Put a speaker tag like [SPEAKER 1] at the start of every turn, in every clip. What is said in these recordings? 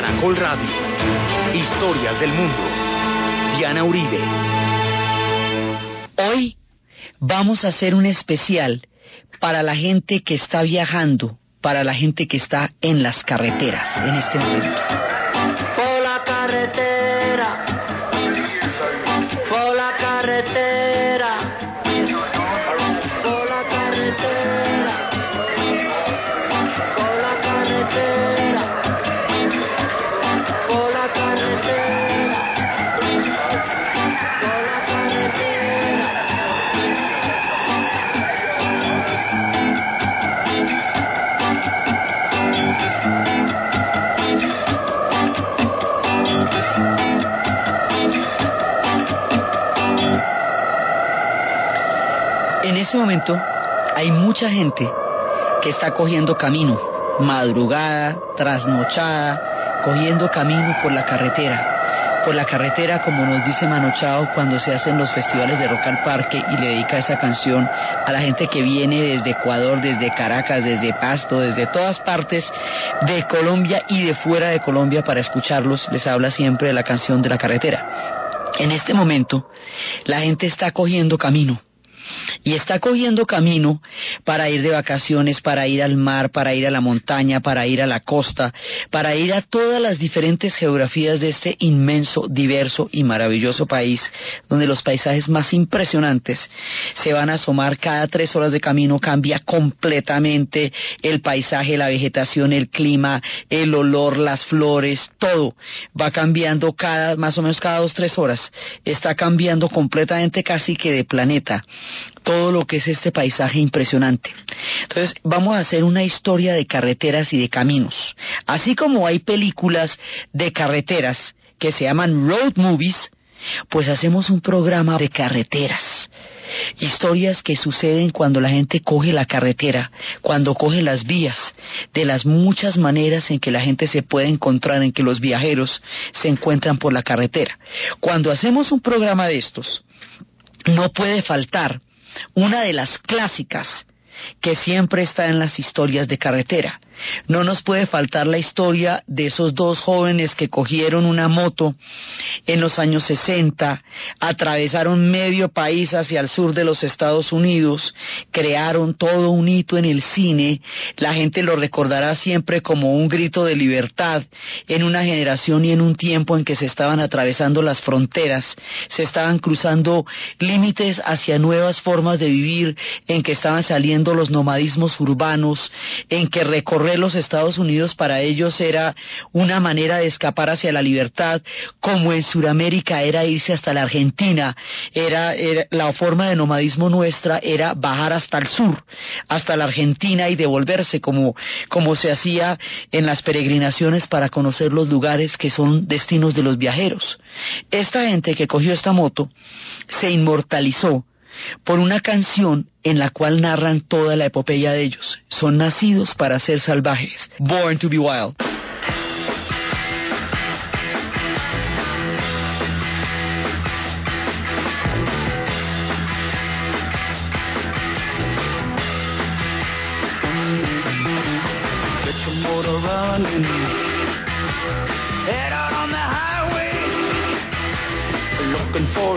[SPEAKER 1] Caracol Radio. Historias del mundo. Diana Uribe.
[SPEAKER 2] Hoy vamos a hacer un especial para la gente que está viajando, para la gente que está en las carreteras en este momento. Este momento hay mucha gente que está cogiendo camino, madrugada, trasnochada, cogiendo camino por la carretera. Por la carretera, como nos dice Manochao cuando se hacen los festivales de Rock al Parque y le dedica esa canción a la gente que viene desde Ecuador, desde Caracas, desde Pasto, desde todas partes de Colombia y de fuera de Colombia para escucharlos. Les habla siempre de la canción de la carretera. En este momento, la gente está cogiendo camino y está cogiendo camino para ir de vacaciones, para ir al mar, para ir a la montaña, para ir a la costa, para ir a todas las diferentes geografías de este inmenso, diverso y maravilloso país, donde los paisajes más impresionantes se van a asomar cada tres horas de camino, cambia completamente el paisaje, la vegetación, el clima, el olor, las flores, todo va cambiando cada, más o menos cada dos, tres horas, está cambiando completamente casi que de planeta todo lo que es este paisaje impresionante. Entonces, vamos a hacer una historia de carreteras y de caminos. Así como hay películas de carreteras que se llaman road movies, pues hacemos un programa de carreteras. Historias que suceden cuando la gente coge la carretera, cuando coge las vías, de las muchas maneras en que la gente se puede encontrar, en que los viajeros se encuentran por la carretera. Cuando hacemos un programa de estos, no puede faltar una de las clásicas que siempre está en las historias de carretera. No nos puede faltar la historia de esos dos jóvenes que cogieron una moto en los años 60, atravesaron medio país hacia el sur de los Estados Unidos, crearon todo un hito en el cine, la gente lo recordará siempre como un grito de libertad en una generación y en un tiempo en que se estaban atravesando las fronteras, se estaban cruzando límites hacia nuevas formas de vivir, en que estaban saliendo los nomadismos urbanos, en que recorrer los Estados Unidos para ellos era una manera de escapar hacia la libertad, como en Sudamérica era irse hasta la Argentina, era, era- la forma de nomadismo nuestra era bajar hasta el sur, hasta la Argentina y devolverse como, como se hacía en las peregrinaciones para conocer los lugares que son destinos de los viajeros. Esta gente que cogió esta moto se inmortalizó por una canción en la cual narran toda la epopeya de ellos. Son nacidos para ser salvajes. Born to be wild.
[SPEAKER 3] On the highway. Looking for.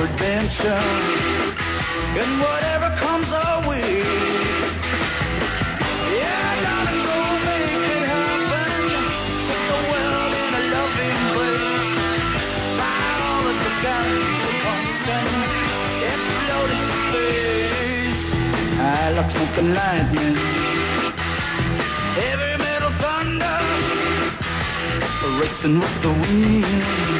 [SPEAKER 3] Racing with the wind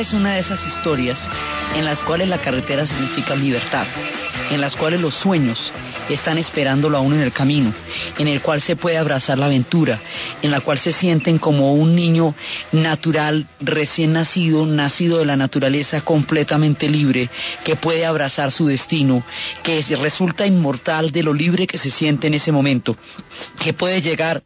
[SPEAKER 2] es una de esas historias en las cuales la carretera significa libertad, en las cuales los sueños están esperándolo a uno en el camino, en el cual se puede abrazar la aventura, en la cual se sienten como un niño natural, recién nacido, nacido de la naturaleza, completamente libre, que puede abrazar su destino, que resulta inmortal de lo libre que se siente en ese momento, que puede llegar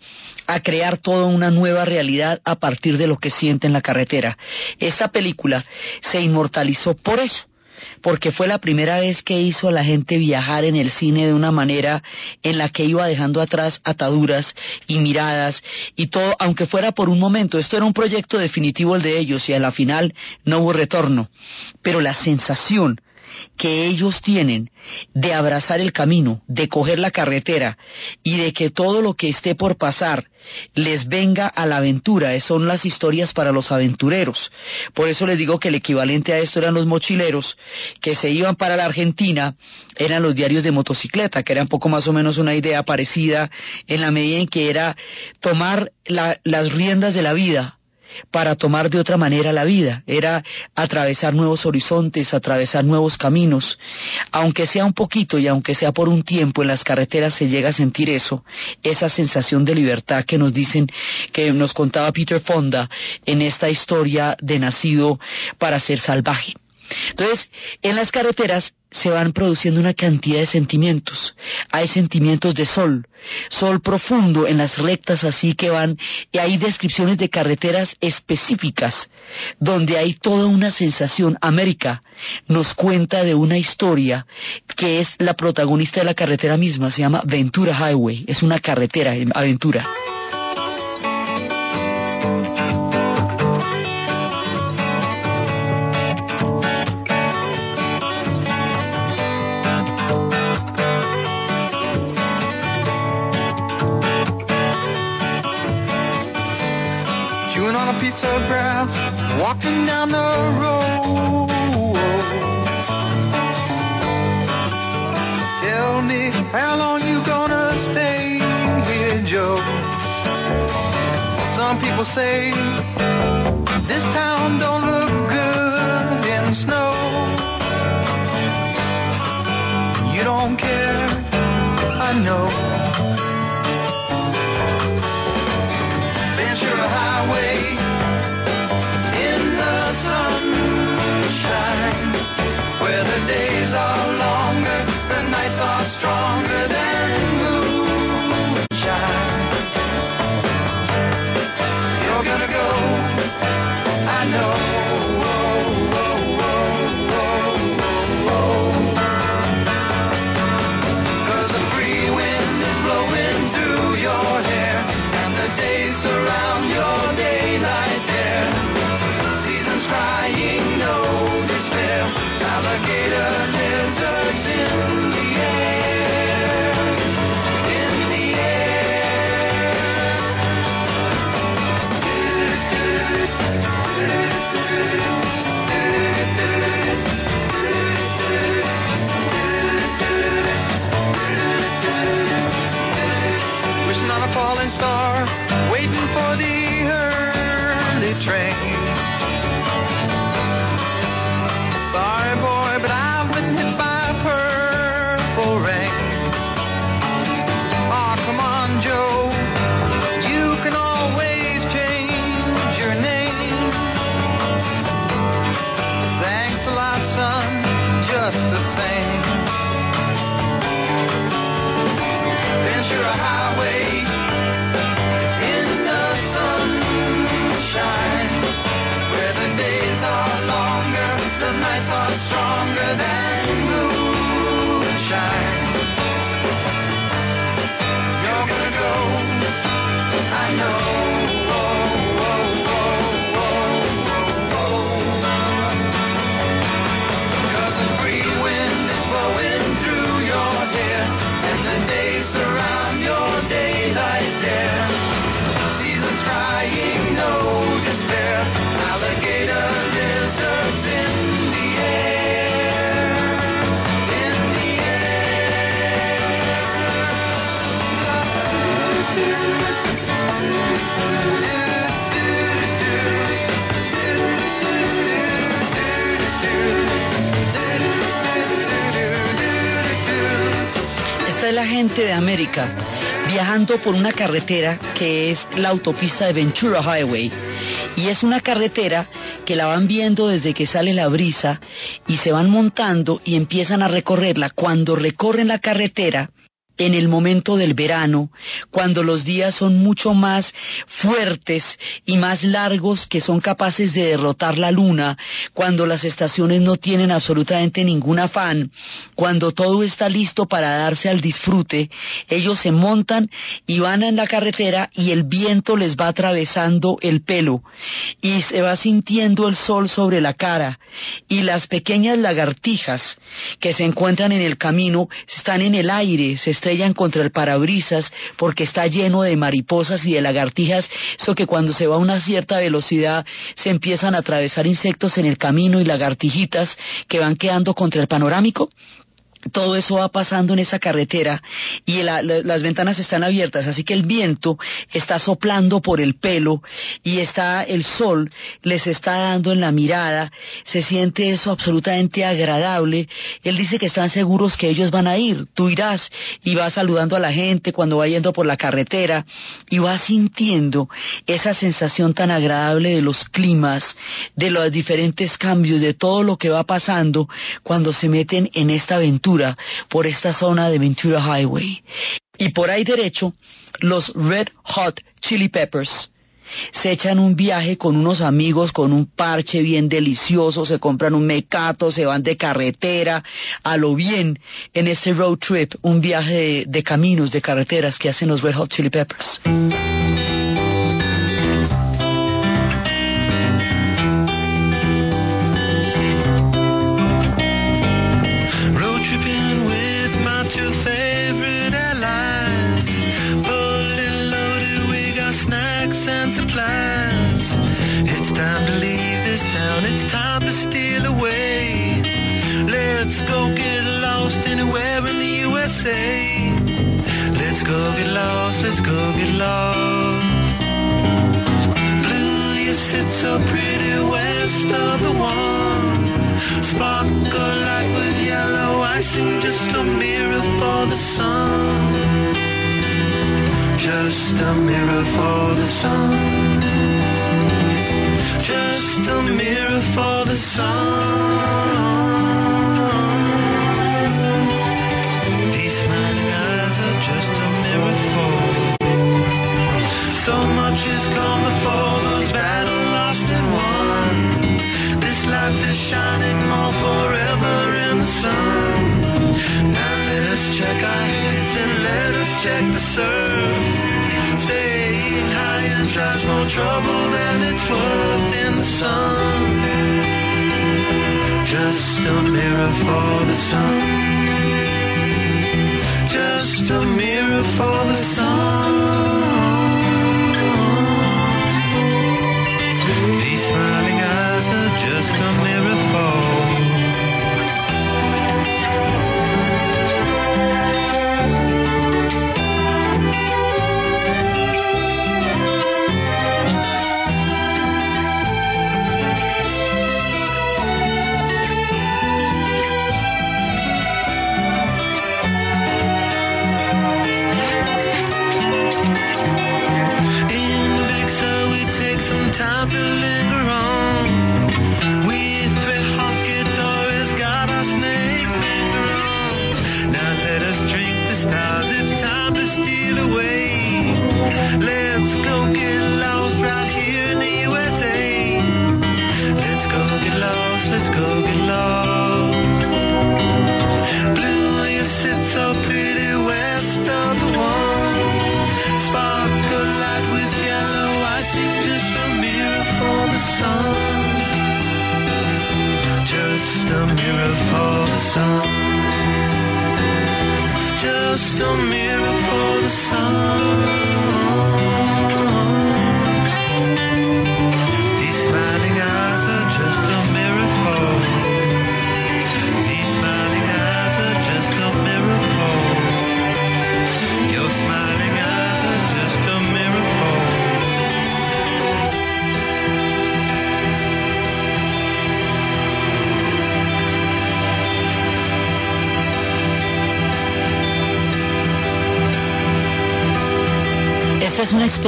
[SPEAKER 2] a crear toda una nueva realidad a partir de lo que siente en la carretera. Esta película se inmortalizó por eso porque fue la primera vez que hizo a la gente viajar en el cine de una manera en la que iba dejando atrás ataduras y miradas y todo, aunque fuera por un momento. Esto era un proyecto definitivo el de ellos y a la final no hubo retorno. Pero la sensación que ellos tienen de abrazar el camino, de coger la carretera y de que todo lo que esté por pasar les venga a la aventura, son las historias para los aventureros. Por eso les digo que el equivalente a esto eran los mochileros que se iban para la Argentina, eran los diarios de motocicleta, que eran poco más o menos una idea parecida en la medida en que era tomar la- las riendas de la vida para tomar de otra manera la vida, era atravesar nuevos horizontes, atravesar nuevos caminos. Aunque sea un poquito y aunque sea por un tiempo en las carreteras se llega a sentir eso, esa sensación de libertad que nos dicen, que nos contaba Peter Fonda en esta historia de nacido para ser salvaje. Entonces, en las carreteras se van produciendo una cantidad de sentimientos. Hay sentimientos de sol, sol profundo en las rectas así que van, y hay descripciones de carreteras específicas, donde hay toda una sensación. América nos cuenta de una historia que es la protagonista de la carretera misma, se llama Ventura Highway, es una carretera, aventura.
[SPEAKER 4] Chewing on a piece of grass, walking down the road. Tell me how long you gonna stay here, Joe? Some people say this town don't look good in snow. You don't care, I know.
[SPEAKER 2] Viajando por una carretera que es la autopista de Ventura Highway. Y es una carretera que la van viendo desde que sale la brisa y se van montando y empiezan a recorrerla. Cuando recorren la carretera, en el momento del verano, cuando los días son mucho más fuertes y más largos que son capaces de derrotar la luna, cuando las estaciones no tienen absolutamente ningún afán, cuando todo está listo para darse al disfrute, ellos se montan y van en la carretera y el viento les va atravesando el pelo y se va sintiendo el sol sobre la cara y las pequeñas lagartijas que se encuentran en el camino están en el aire, se contra el parabrisas porque está lleno de mariposas y de lagartijas, eso que cuando se va a una cierta velocidad se empiezan a atravesar insectos en el camino y lagartijitas que van quedando contra el panorámico todo eso va pasando en esa carretera y la, la, las ventanas están abiertas, así que el viento está soplando por el pelo y está el sol les está dando en la mirada, se siente eso absolutamente agradable. Él dice que están seguros que ellos van a ir, tú irás y vas saludando a la gente cuando va yendo por la carretera y vas sintiendo esa sensación tan agradable de los climas, de los diferentes cambios, de todo lo que va pasando cuando se meten en esta aventura por esta zona de Ventura Highway. Y por ahí derecho, los Red Hot Chili Peppers se echan un viaje con unos amigos con un parche bien delicioso, se compran un mecato, se van de carretera, a lo bien en este road trip, un viaje de, caminos, de carreteras que hacen los Red Hot Chili Peppers.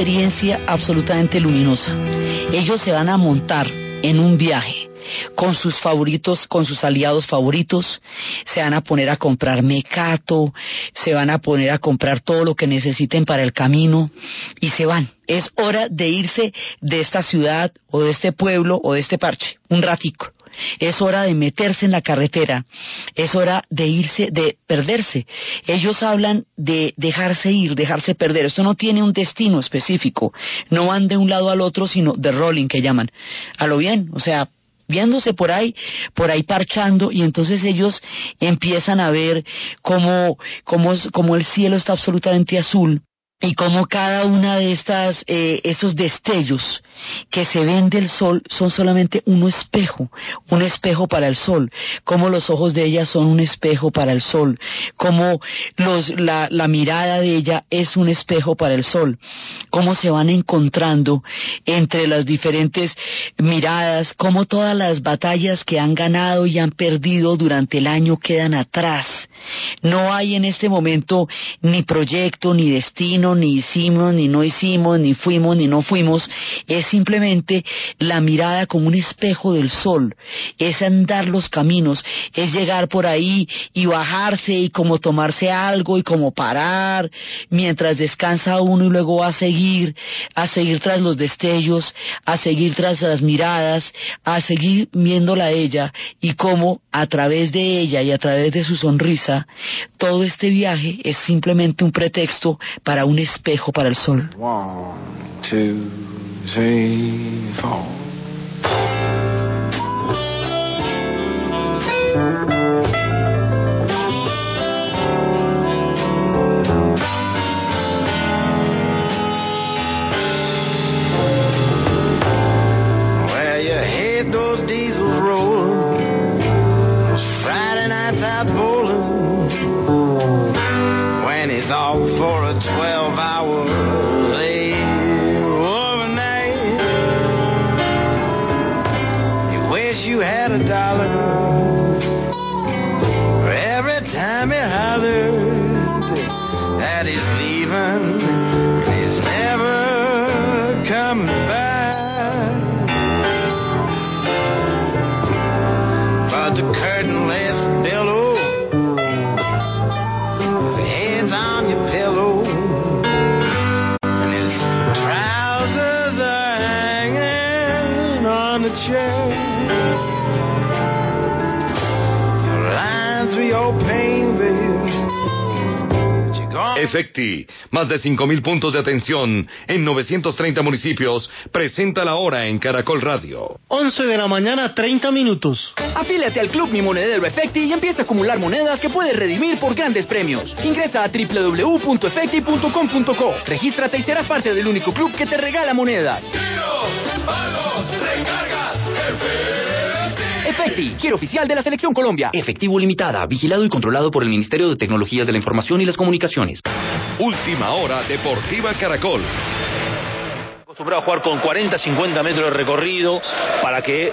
[SPEAKER 2] Experiencia absolutamente luminosa. Ellos se van a montar en un viaje con sus favoritos, con sus aliados favoritos, se van a poner a comprar mecato, se van a poner a comprar todo lo que necesiten para el camino y se van. Es hora de irse de esta ciudad o de este pueblo o de este parche, un ratico. Es hora de meterse en la carretera, es hora de irse, de perderse. Ellos hablan de dejarse ir, dejarse perder. Esto no tiene un destino específico. No van de un lado al otro, sino de rolling que llaman. A lo bien, o sea, viéndose por ahí, por ahí parchando, y entonces ellos empiezan a ver cómo, cómo, cómo el cielo está absolutamente azul y cómo cada una de estas, eh, esos destellos que se ven del sol son solamente un espejo, un espejo para el sol, como los ojos de ella son un espejo para el sol, como los, la, la mirada de ella es un espejo para el sol, cómo se van encontrando entre las diferentes miradas, cómo todas las batallas que han ganado y han perdido durante el año quedan atrás. No hay en este momento ni proyecto, ni destino, ni hicimos, ni no hicimos, ni fuimos, ni no fuimos. Es simplemente la mirada como un espejo del sol. Es andar los caminos, es llegar por ahí y bajarse y como tomarse algo y como parar mientras descansa uno y luego va a seguir, a seguir tras los destellos, a seguir tras las miradas, a seguir viéndola a ella y cómo a través de ella y a través de su sonrisa, todo este viaje es simplemente un pretexto para un espejo para el sol.
[SPEAKER 3] Off for a 12 hour
[SPEAKER 5] Efecti, más de 5.000 puntos de atención en 930 municipios, presenta la hora en Caracol Radio.
[SPEAKER 6] 11 de la mañana, 30 minutos.
[SPEAKER 7] Afíliate al Club Mi Monedero Efecti y empieza a acumular monedas que puedes redimir por grandes premios. Ingresa a www.efecti.com.co. Regístrate y serás parte del único club que te regala monedas. Efecti, quiero oficial de la Selección Colombia. Efectivo Limitada, vigilado y controlado por el Ministerio de Tecnologías de la Información y las Comunicaciones.
[SPEAKER 5] Última hora Deportiva Caracol.
[SPEAKER 8] Acostumbrado a jugar con 40, 50 metros de recorrido para que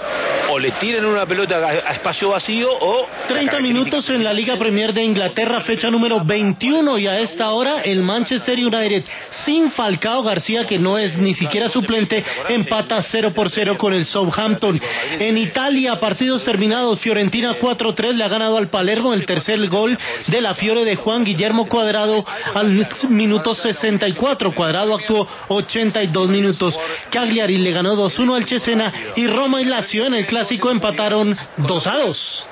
[SPEAKER 8] o le tiren una pelota a, a espacio vacío o...
[SPEAKER 6] 30 minutos en la Liga Premier de Inglaterra, fecha número 21 y a esta hora el Manchester United sin Falcao García que no es ni siquiera suplente empata 0 por 0 con el Southampton. En Italia, partidos terminados, Fiorentina 4-3 le ha ganado al Palermo el tercer gol de la Fiore de Juan Guillermo Cuadrado al minuto 64. Cuadrado actuó 82 minutos. Cagliari le ganó 2-1 al Cesena y Roma y Lazio en el clásico empataron 2 a 2.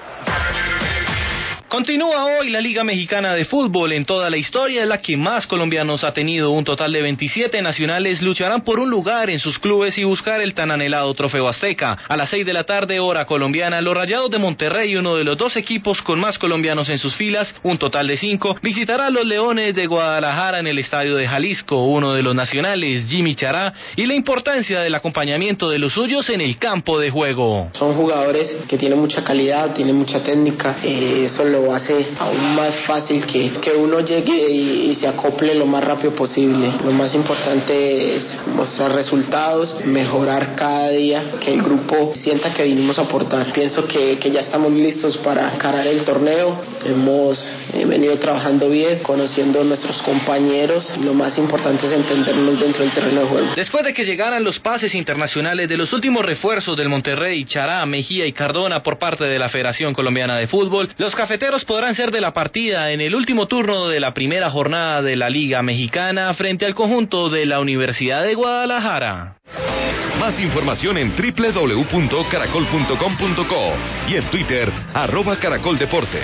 [SPEAKER 9] Continúa hoy la Liga Mexicana de Fútbol. En toda la historia, la que más colombianos ha tenido. Un total de 27 nacionales lucharán por un lugar en sus clubes y buscar el tan anhelado trofeo azteca. A las 6 de la tarde, hora colombiana, los Rayados de Monterrey, uno de los dos equipos con más colombianos en sus filas, un total de 5, visitará a los Leones de Guadalajara en el estadio de Jalisco. Uno de los nacionales, Jimmy Chará, y la importancia del acompañamiento de los suyos en el campo de juego.
[SPEAKER 10] Son jugadores que tienen mucha calidad, tienen mucha técnica, eh, eso lo hace aún más fácil que, que uno llegue y, se acople lo más rápido posible. Lo más importante es mostrar resultados, mejorar cada día, que el grupo sienta que vinimos a aportar. Pienso que, que ya estamos listos para encarar el torneo hemos eh, venido trabajando bien, conociendo a nuestros compañeros. Lo más importante es entendernos dentro del terreno de juego.
[SPEAKER 9] Después de que llegaran los pases internacionales de los últimos refuerzos del Monterrey, Chará, Mejía y Cardona por parte de la Federación Colombiana de Fútbol, los cafeteros podrán ser de la partida en el último turno de la primera jornada de la Liga Mexicana frente al conjunto de la Universidad de Guadalajara.
[SPEAKER 5] Más información en www.caracol.com.co y en Twitter, arroba Caracol Deportes.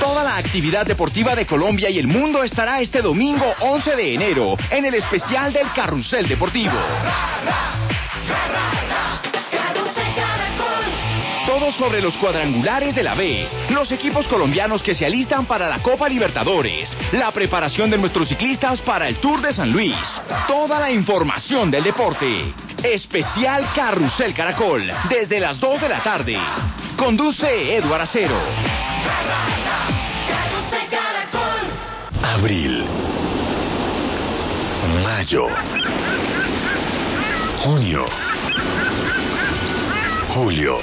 [SPEAKER 11] Toda la actividad deportiva de Colombia y el mundo estará este domingo 11 de enero en el especial del Carrusel Deportivo. Todo sobre los cuadrangulares de la B, los equipos colombianos que se alistan para la Copa Libertadores, la preparación de nuestros ciclistas para el Tour de San Luis, toda la información del deporte. Especial Carrusel Caracol, desde las 2 de la tarde. Conduce Eduard Acero.
[SPEAKER 12] Abril. Mayo. Junio. Julio.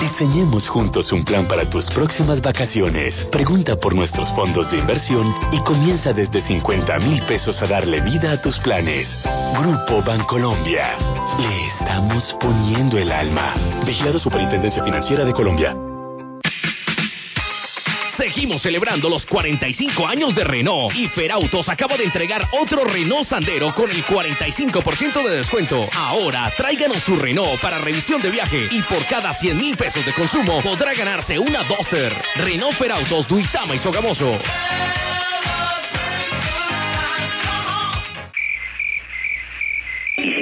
[SPEAKER 12] Diseñemos juntos un plan para tus próximas vacaciones. Pregunta por nuestros fondos de inversión y comienza desde 50 mil pesos a darle vida a tus planes. Grupo Bancolombia. Le estamos poniendo el alma. Vigilado Superintendencia Financiera de Colombia.
[SPEAKER 13] Seguimos celebrando los 45 años de Renault y Ferautos acaba de entregar otro Renault Sandero con el 45% de descuento. Ahora tráiganos su Renault para revisión de viaje y por cada 100 mil pesos de consumo podrá ganarse una Duster. Renault Ferautos, Duizama y Sogamoso.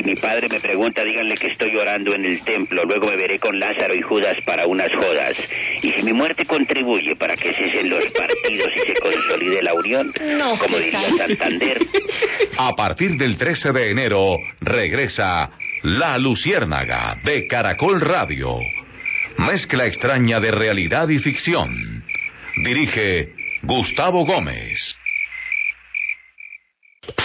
[SPEAKER 14] Mi padre me pregunta, díganle que estoy orando en el templo. Luego me veré con Lázaro y Judas para unas jodas. Y si mi muerte contribuye para que cesen los partidos y se consolide la unión,
[SPEAKER 5] No,
[SPEAKER 14] como
[SPEAKER 5] ¿qué
[SPEAKER 14] diría
[SPEAKER 5] tal?
[SPEAKER 14] Santander,
[SPEAKER 5] A partir del 13 de enero regresa La Luciérnaga de Caracol Radio. Mezcla extraña de realidad y ficción. Dirige Gustavo Gómez.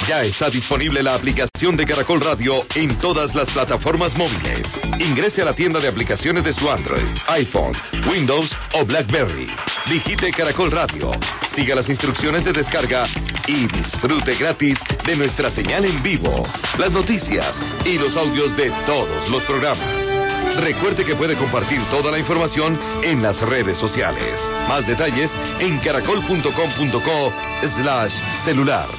[SPEAKER 5] Ya está disponible la aplicación de Caracol Radio en todas las plataformas móviles. Ingrese a la tienda de aplicaciones de su Android, iPhone, Windows o BlackBerry. Digite Caracol Radio, siga las instrucciones de descarga y disfrute gratis de nuestra señal en vivo, las noticias y los audios de todos los programas. Recuerde que puede compartir toda la información en las redes sociales. Más detalles en caracol.com.co slash celular.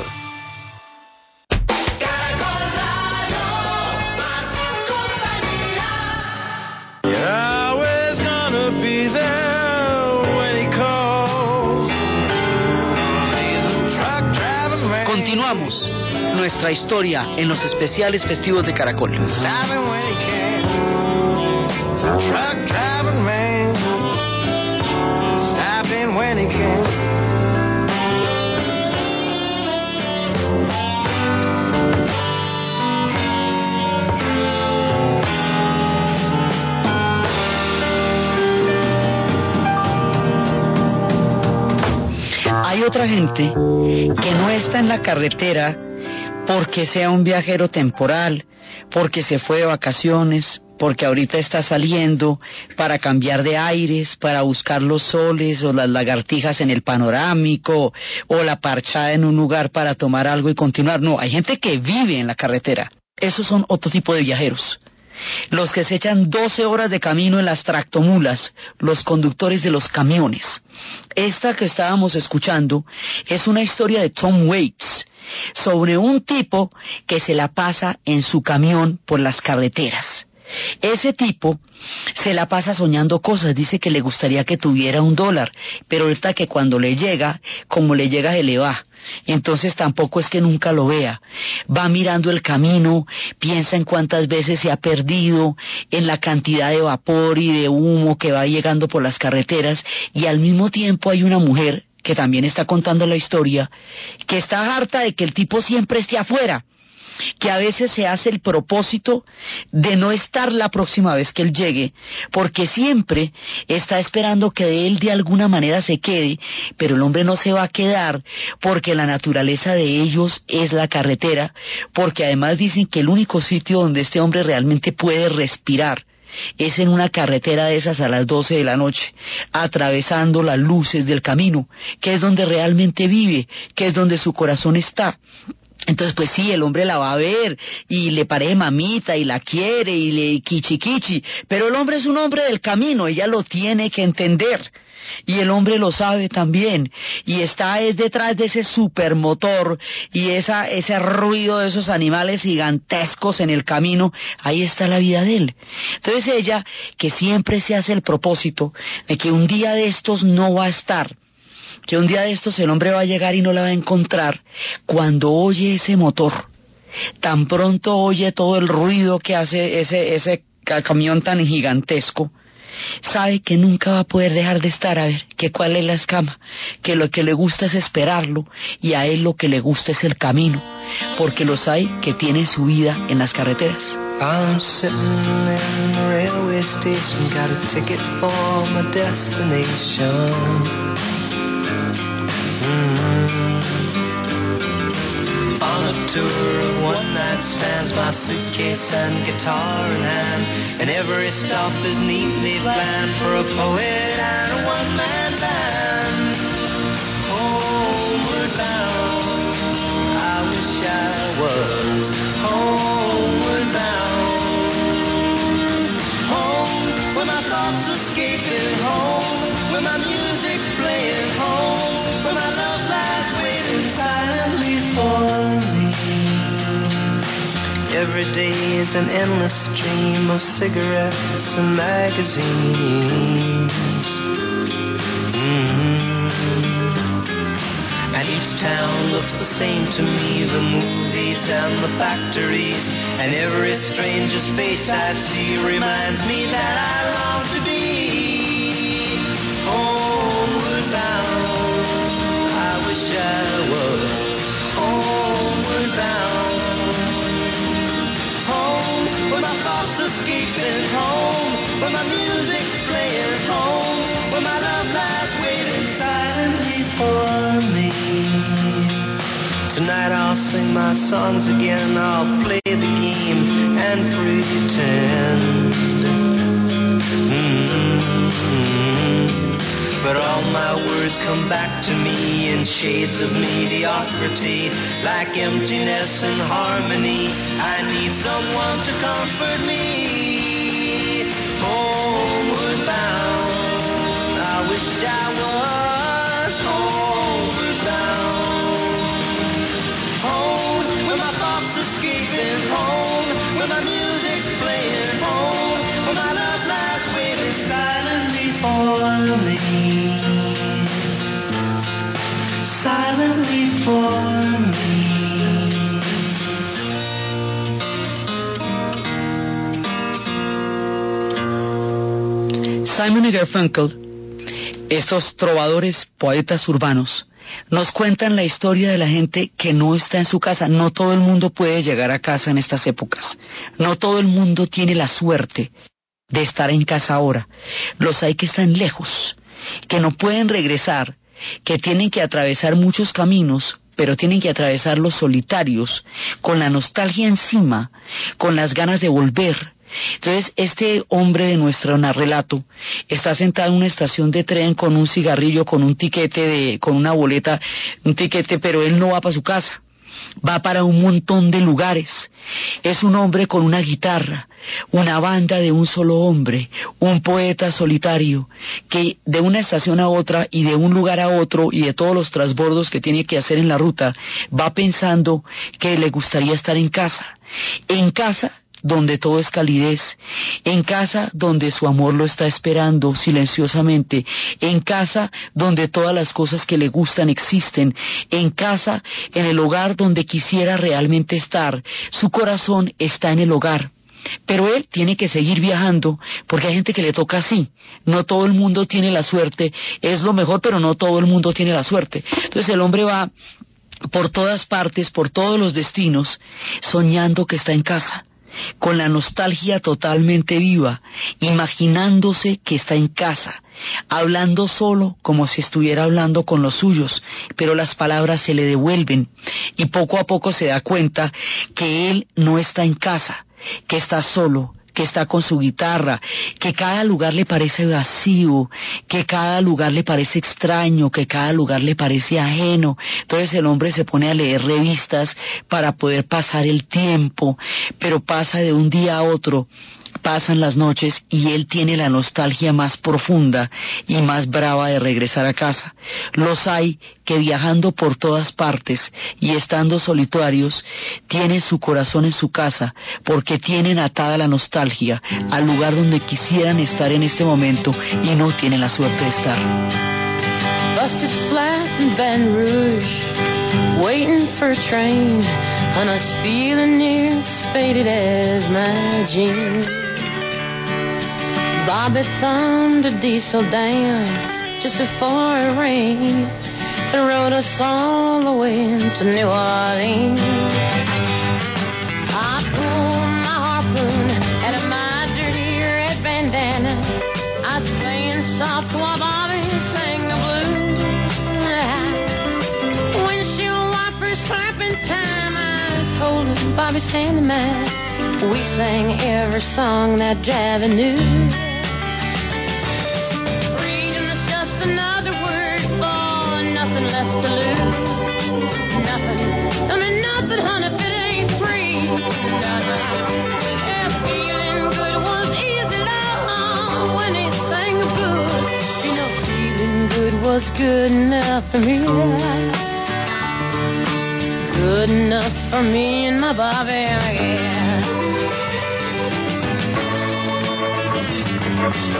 [SPEAKER 2] Nuestra historia en los especiales festivos de Caracol. Hay otra gente que no está en la carretera porque sea un viajero temporal, porque se fue de vacaciones, porque ahorita está saliendo para cambiar de aires, para buscar los soles o las lagartijas en el panorámico o la parchada en un lugar para tomar algo y continuar. No, hay gente que vive en la carretera. Esos son otro tipo de viajeros. Los que se echan 12 horas de camino en las tractomulas, los conductores de los camiones. Esta que estábamos escuchando es una historia de Tom Waits sobre un tipo que se la pasa en su camión por las carreteras. Ese tipo se la pasa soñando cosas, dice que le gustaría que tuviera un dólar, pero ahorita que cuando le llega, como le llega se le va. Entonces tampoco es que nunca lo vea. Va mirando el camino, piensa en cuántas veces se ha perdido, en la cantidad de vapor y de humo que va llegando por las carreteras y al mismo tiempo hay una mujer que también está contando la historia, que está harta de que el tipo siempre esté afuera que a veces se hace el propósito de no estar la próxima vez que él llegue, porque siempre está esperando que él de alguna manera se quede, pero el hombre no se va a quedar porque la naturaleza de ellos es la carretera, porque además dicen que el único sitio donde este hombre realmente puede respirar es en una carretera de esas a las 12 de la noche, atravesando las luces del camino, que es donde realmente vive, que es donde su corazón está. Entonces, pues sí, el hombre la va a ver y le parece mamita y la quiere y le kichi pero el hombre es un hombre del camino, ella lo tiene que entender. Y el hombre lo sabe también. Y está es detrás de ese supermotor y esa, ese ruido de esos animales gigantescos en el camino. Ahí está la vida de él. Entonces ella, que siempre se hace el propósito de que un día de estos no va a estar, que un día de estos el hombre va a llegar y no la va a encontrar, cuando oye ese motor, tan pronto oye todo el ruido que hace ese, ese ca- camión tan gigantesco, sabe que nunca va a poder dejar de estar a ver que cuál es la escama, que lo que le gusta es esperarlo y a él lo que le gusta es el camino, porque los hay que tienen su vida en las carreteras.
[SPEAKER 3] I'm sitting in the station, got a ticket for my destination. Mm. On a tour of one night stands, my suitcase and guitar in hand, and every stop is neatly planned for a poet and a one-man band. Every day is an endless stream of cigarettes and magazines. Mhm. And each town looks the same to me the movies and the factories. And every stranger's face I see reminds me that I long songs again, I'll play the game and pretend. Mhm. But all my words come back to me in shades of mediocrity, like emptiness and harmony. I need someone to comfort me.
[SPEAKER 2] Simon y Garfunkel, estos trovadores, poetas urbanos, nos cuentan la historia de la gente que no está en su casa. No todo el mundo puede llegar a casa en estas épocas. No todo el mundo tiene la suerte de estar en casa ahora. Los hay que están lejos, que no pueden regresar, que tienen que atravesar muchos caminos, pero tienen que atravesarlos solitarios, con la nostalgia encima, con las ganas de volver. Entonces, este hombre de nuestro na- relato está sentado en una estación de tren con un cigarrillo, con un tiquete de, con una boleta, un tiquete, pero él no va para su casa va para un montón de lugares. Es un hombre con una guitarra, una banda de un solo hombre, un poeta solitario, que de una estación a otra y de un lugar a otro y de todos los transbordos que tiene que hacer en la ruta, va pensando que le gustaría estar en casa. En casa donde todo es calidez, en casa donde su amor lo está esperando silenciosamente, en casa donde todas las cosas que le gustan existen, en casa, en el hogar donde quisiera realmente estar. Su corazón está en el hogar. Pero él tiene que seguir viajando porque hay gente que le toca así. No todo el mundo tiene la suerte. Es lo mejor, pero no todo el mundo tiene la suerte. Entonces el hombre va por todas partes, por todos los destinos, soñando que está en casa con la nostalgia totalmente viva, imaginándose que está en casa, hablando solo como si estuviera hablando con los suyos, pero las palabras se le devuelven y poco a poco se da cuenta que él no está en casa, que está solo, que está con su guitarra, que cada lugar le parece vacío, que cada lugar le parece extraño, que cada lugar le parece ajeno. Entonces el hombre se pone a leer revistas para poder pasar el tiempo, pero pasa de un día a otro pasan las noches y él tiene la nostalgia más profunda y más brava de regresar a casa. Los hay que viajando por todas partes y estando solitarios, tienen su corazón en su casa porque tienen atada la nostalgia al lugar donde quisieran estar en este momento y no tienen la suerte de estar.
[SPEAKER 15] Busted flat in Rouge, waiting for a train, and I feeling near as faded as my jeans. Bobby thumbed a diesel down just before it rained and rode us all the way to New Orleans. I pulled my harpoon out of my dirty red bandana. I was playing soft while Bobby sang the blues. Windshield wipers slapping time. I was holding Bobby's hand in mine. We sang every song that Javi knew. Was good enough for me. Good enough for me and my Bobby, yeah.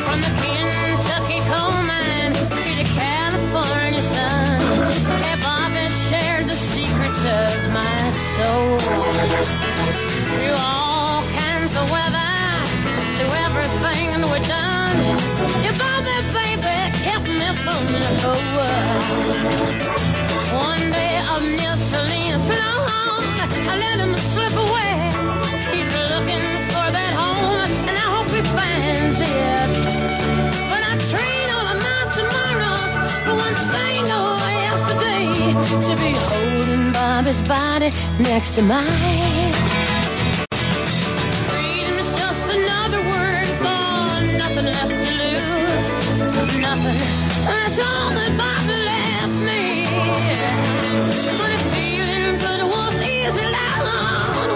[SPEAKER 15] From the Bobby's body next to mine. Just another word for nothing left to lose. Nothing. All that Bobby left me. But feeling good was easy,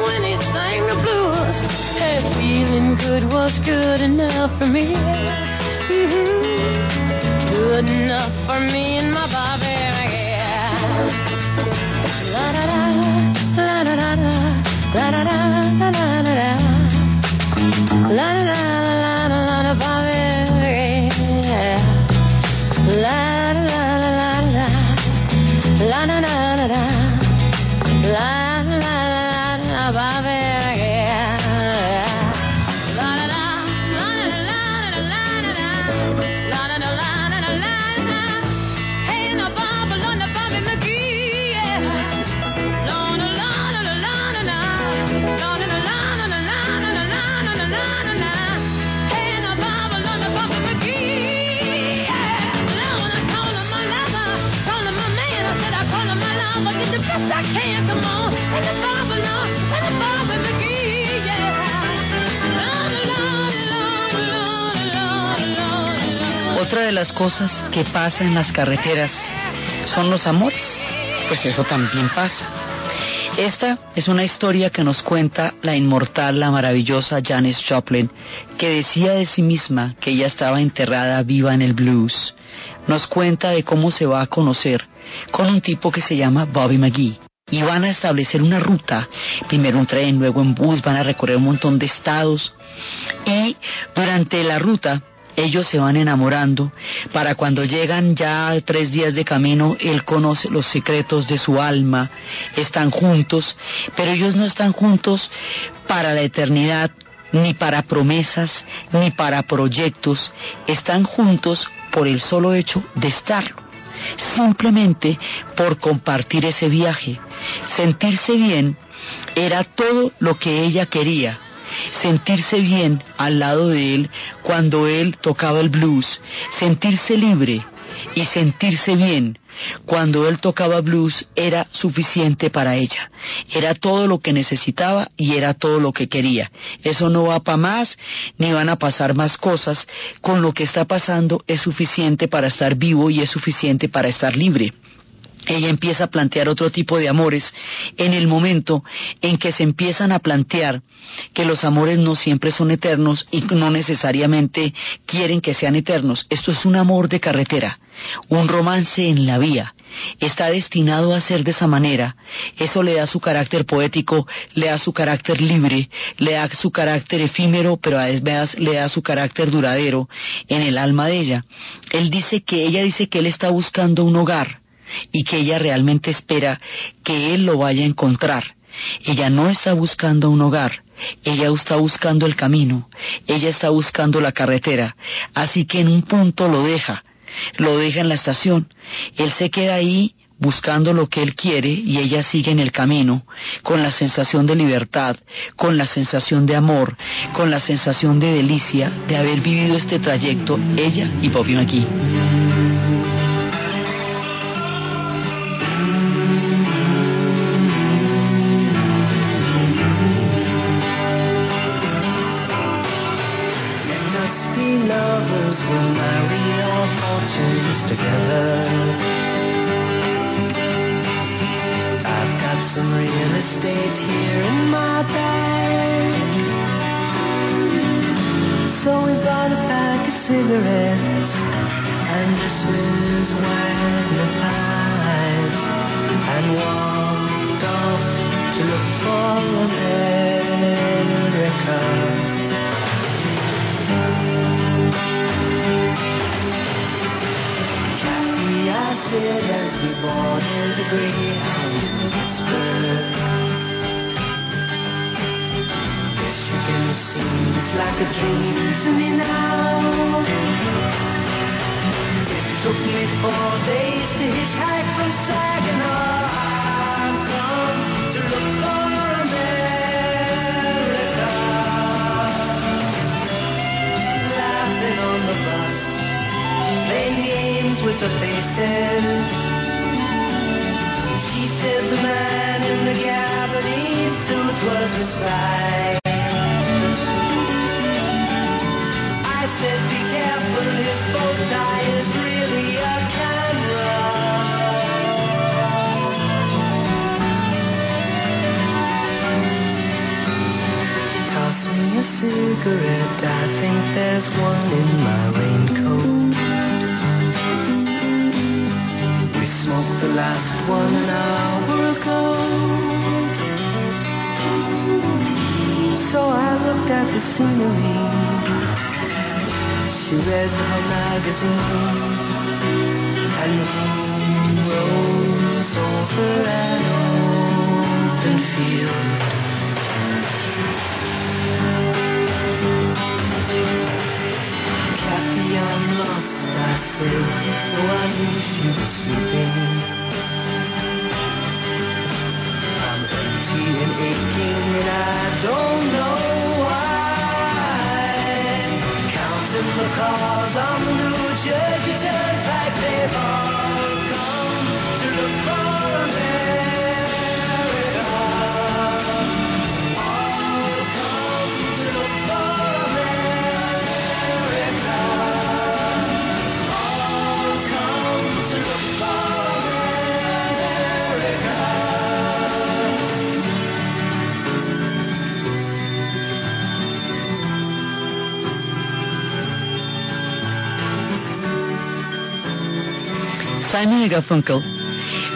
[SPEAKER 15] when he sang the blues. Feeling good was good enough for me. Mm-hmm. Good enough for me and my Bobby.
[SPEAKER 2] De las cosas que pasa en las carreteras son los amores. Pues eso también pasa. Esta es una historia que nos cuenta la inmortal, la maravillosa Janis Joplin, que decía de sí misma que ella estaba enterrada viva en el blues. Nos cuenta de cómo se va a conocer con un tipo que se llama Bobby McGee. y van a establecer una ruta, primero un tren, luego en bus, van a recorrer un montón de estados y durante la ruta ellos se van enamorando. Para cuando llegan ya tres días de camino, él conoce los secretos de su alma, están juntos, pero ellos no están juntos para la eternidad, ni para promesas, ni para proyectos, están juntos por el solo hecho de estarlo, simplemente por compartir ese viaje. Sentirse bien era todo lo que ella quería sentirse bien al lado de él cuando él tocaba el blues, sentirse libre y sentirse bien cuando él tocaba blues era suficiente para ella. Era todo lo que necesitaba y era todo lo que quería. Eso no va para más, ni van a pasar más cosas. Con lo que está pasando es suficiente para estar vivo y es suficiente para estar libre ella empieza a plantear otro tipo de amores en el momento en que se empiezan a plantear que los amores no siempre son eternos y no necesariamente quieren que sean eternos. Esto es un amor de carretera, un romance en la vía. Está destinado a ser de esa manera. Eso le da su carácter poético, le da su carácter libre, le da su carácter efímero, pero a veces le da su carácter duradero en el alma de ella. Él dice que ella dice que él está buscando un hogar y que ella realmente espera que él lo vaya a encontrar. Ella no está buscando un hogar, ella está buscando el camino, ella está buscando la carretera, así que en un punto lo deja, lo deja en la estación, él se queda ahí buscando lo que él quiere y ella sigue en el camino, con la sensación de libertad, con la sensación de amor, con la sensación de delicia de haber vivido este trayecto, ella y Bobby McGee. satisfied.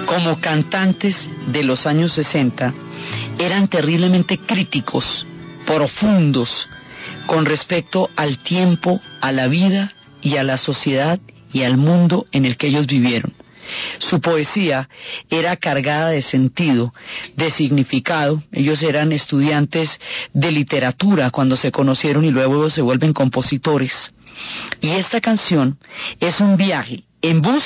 [SPEAKER 2] Como cantantes de los años 60 eran terriblemente críticos, profundos, con respecto al tiempo, a la vida y a la sociedad y al mundo en el que ellos vivieron. Su poesía era cargada de sentido, de significado. Ellos eran estudiantes de literatura cuando se conocieron y luego se vuelven compositores. Y esta canción es un viaje en bus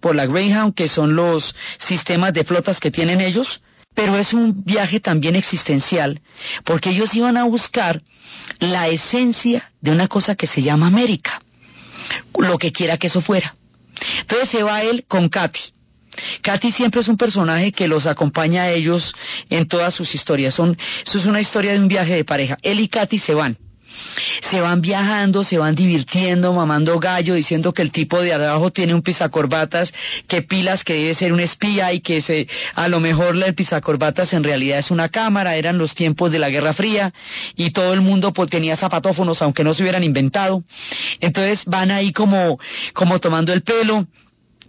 [SPEAKER 2] por la Greyhound, que son los sistemas de flotas que tienen ellos, pero es un viaje también existencial, porque ellos iban a buscar la esencia de una cosa que se llama América, lo que quiera que eso fuera. Entonces se va él con Katy. Katy siempre es un personaje que los acompaña a ellos en todas sus historias. Son, esto es una historia de un viaje de pareja. Él y Katy se van. Se van viajando, se van divirtiendo, mamando gallo, diciendo que el tipo de abajo tiene un pisacorbatas, que pilas que debe ser un espía y que se, a lo mejor el pisacorbatas en realidad es una cámara, eran los tiempos de la Guerra Fría y todo el mundo pues, tenía zapatófonos aunque no se hubieran inventado. Entonces van ahí como, como tomando el pelo,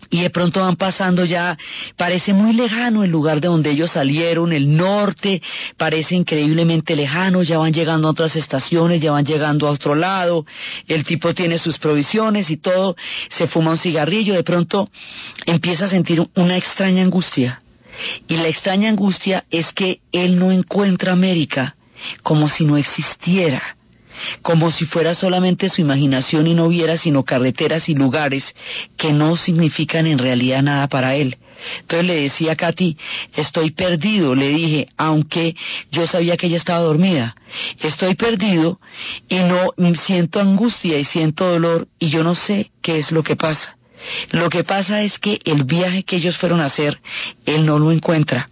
[SPEAKER 2] y de pronto van pasando ya, parece muy lejano el lugar de donde ellos salieron, el norte, parece increíblemente lejano, ya van llegando a otras estaciones, ya van llegando a otro lado, el tipo tiene sus provisiones y todo, se fuma un cigarrillo, de pronto empieza a sentir una extraña angustia. Y la extraña angustia es que él no encuentra América como si no existiera como si fuera solamente su imaginación y no viera sino carreteras y lugares que no significan en realidad nada para él. Entonces le decía a Katy, estoy perdido, le dije, aunque yo sabía que ella estaba dormida, estoy perdido y no siento angustia y siento dolor y yo no sé qué es lo que pasa. Lo que pasa es que el viaje que ellos fueron a hacer, él no lo encuentra.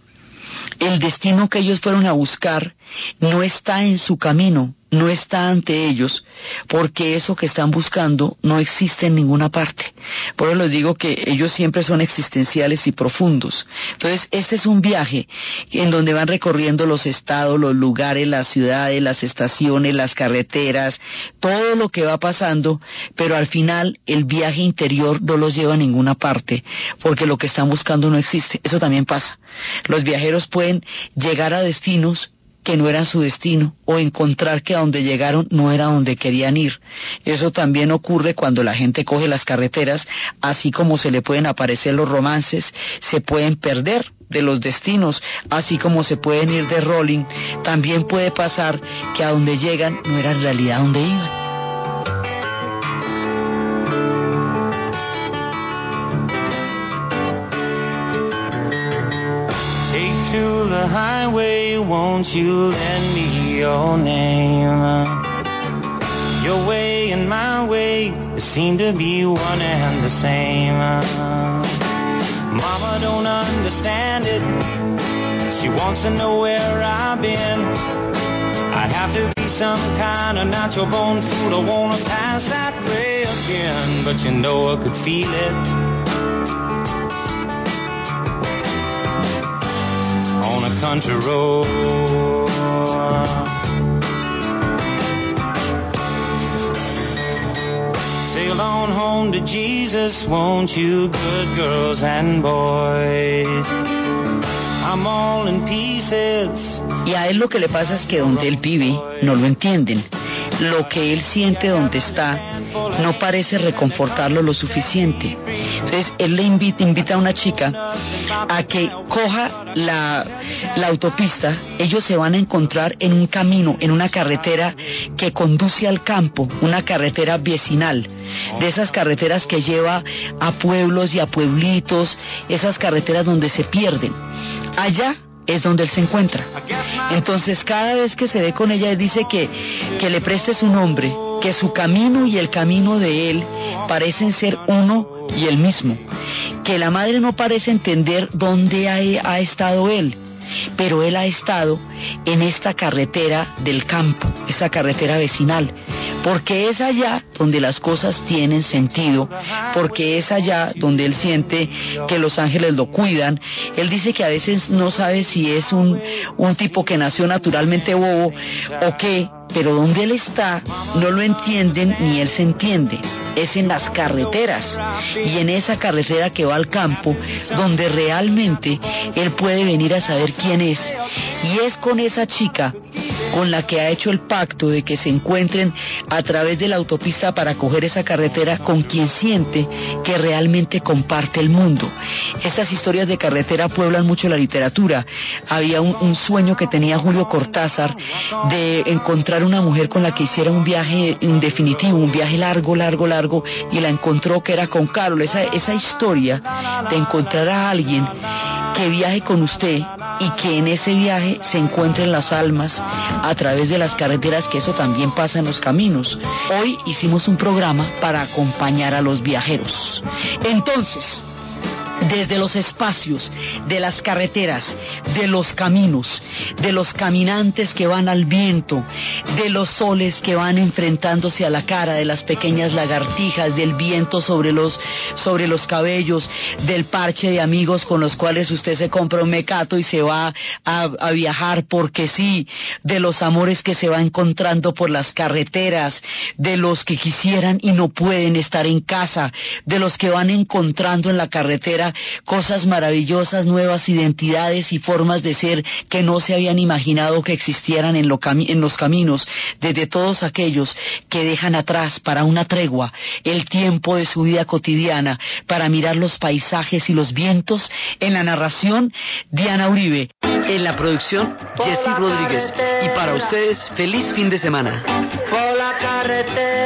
[SPEAKER 2] El destino que ellos fueron a buscar no está en su camino, no está ante ellos, porque eso que están buscando no existe en ninguna parte. Por eso les digo que ellos siempre son existenciales y profundos. Entonces, este es un viaje en donde van recorriendo los estados, los lugares, las ciudades, las estaciones, las carreteras, todo lo que va pasando, pero al final el viaje interior no los lleva a ninguna parte, porque lo que están buscando no existe. Eso también pasa. Los viajeros pueden llegar a destinos que no eran su destino o encontrar que a donde llegaron no era donde querían ir. Eso también ocurre cuando la gente coge las carreteras, así como se le pueden aparecer los romances, se pueden perder de los destinos, así como se pueden ir de rolling, también puede pasar que a donde llegan no era en realidad donde iban.
[SPEAKER 3] Won't you lend me your name? Your way and my way seem to be one and the same. Mama don't understand it. She wants to know where I've been. I have to be some kind of natural born fool. I wanna pass that way again, but you know I could feel it. On a country road. Sail on home to Jesus, won't you, good girls and boys? I'm all in pieces.
[SPEAKER 2] Y a él lo que le pasa es que donde él vive no lo entienden. Lo que él siente donde está no parece reconfortarlo lo suficiente. Entonces él le invita, a una chica a que coja la, autopista. Ellos se van a encontrar en un camino, en una carretera que conduce al campo, una carretera vecinal. De esas carreteras que lleva a pueblos y a pueblitos, esas carreteras donde se pierden. Allá es donde él se encuentra. Entonces cada vez que se ve con ella dice que, que le preste su nombre, que su camino y el camino de él parecen ser uno y el mismo, que la madre no parece entender dónde ha, estado él, pero él ha estado en esta carretera del campo, esa carretera vecinal, porque es allá donde las cosas tienen sentido, porque es allá donde él siente que los ángeles lo cuidan. Él dice que a veces no sabe si es un, un tipo que nació naturalmente bobo o qué, pero donde él está no lo entienden ni él se entiende. Es en las carreteras y en esa carretera que va al campo donde realmente él puede venir a saber quién es. Y es con esa chica con la que ha hecho el pacto de que se encuentren a través de la autopista para coger esa carretera con quien siente que realmente comparte el mundo. Estas historias de carretera pueblan mucho la literatura. Había un, un sueño que tenía Julio Cortázar de encontrar una mujer con la que hiciera un viaje en definitivo, un viaje largo, largo, largo, y la encontró que era con Carol. Esa, esa historia de encontrar a alguien que viaje con usted y que en ese viaje se encuentren las almas a través de las carreteras, que eso también pasa en los caminos. Hoy hicimos un programa para acompañar a los viajeros. Entonces, desde los espacios, de las carreteras, de los caminos, de los caminantes que van al viento, de los soles que van enfrentándose a la cara, de las pequeñas lagartijas, del viento sobre los, sobre los cabellos, del parche de amigos con los cuales usted se compra un mecato y se va a, viajar porque sí, de los amores que se va encontrando por las carreteras, de los que quisieran y no pueden estar en casa, de los que van encontrando en la carretera cosas maravillosas, nuevas identidades y formas de ser que no se habían imaginado que existieran en, en los caminos, desde todos aquellos que dejan atrás para una tregua el tiempo de su vida cotidiana, para mirar los paisajes y los vientos, en la narración, Diana Uribe.
[SPEAKER 7] En la producción, Jesse Rodríguez. Y para ustedes, feliz fin de semana.
[SPEAKER 3] por la carretera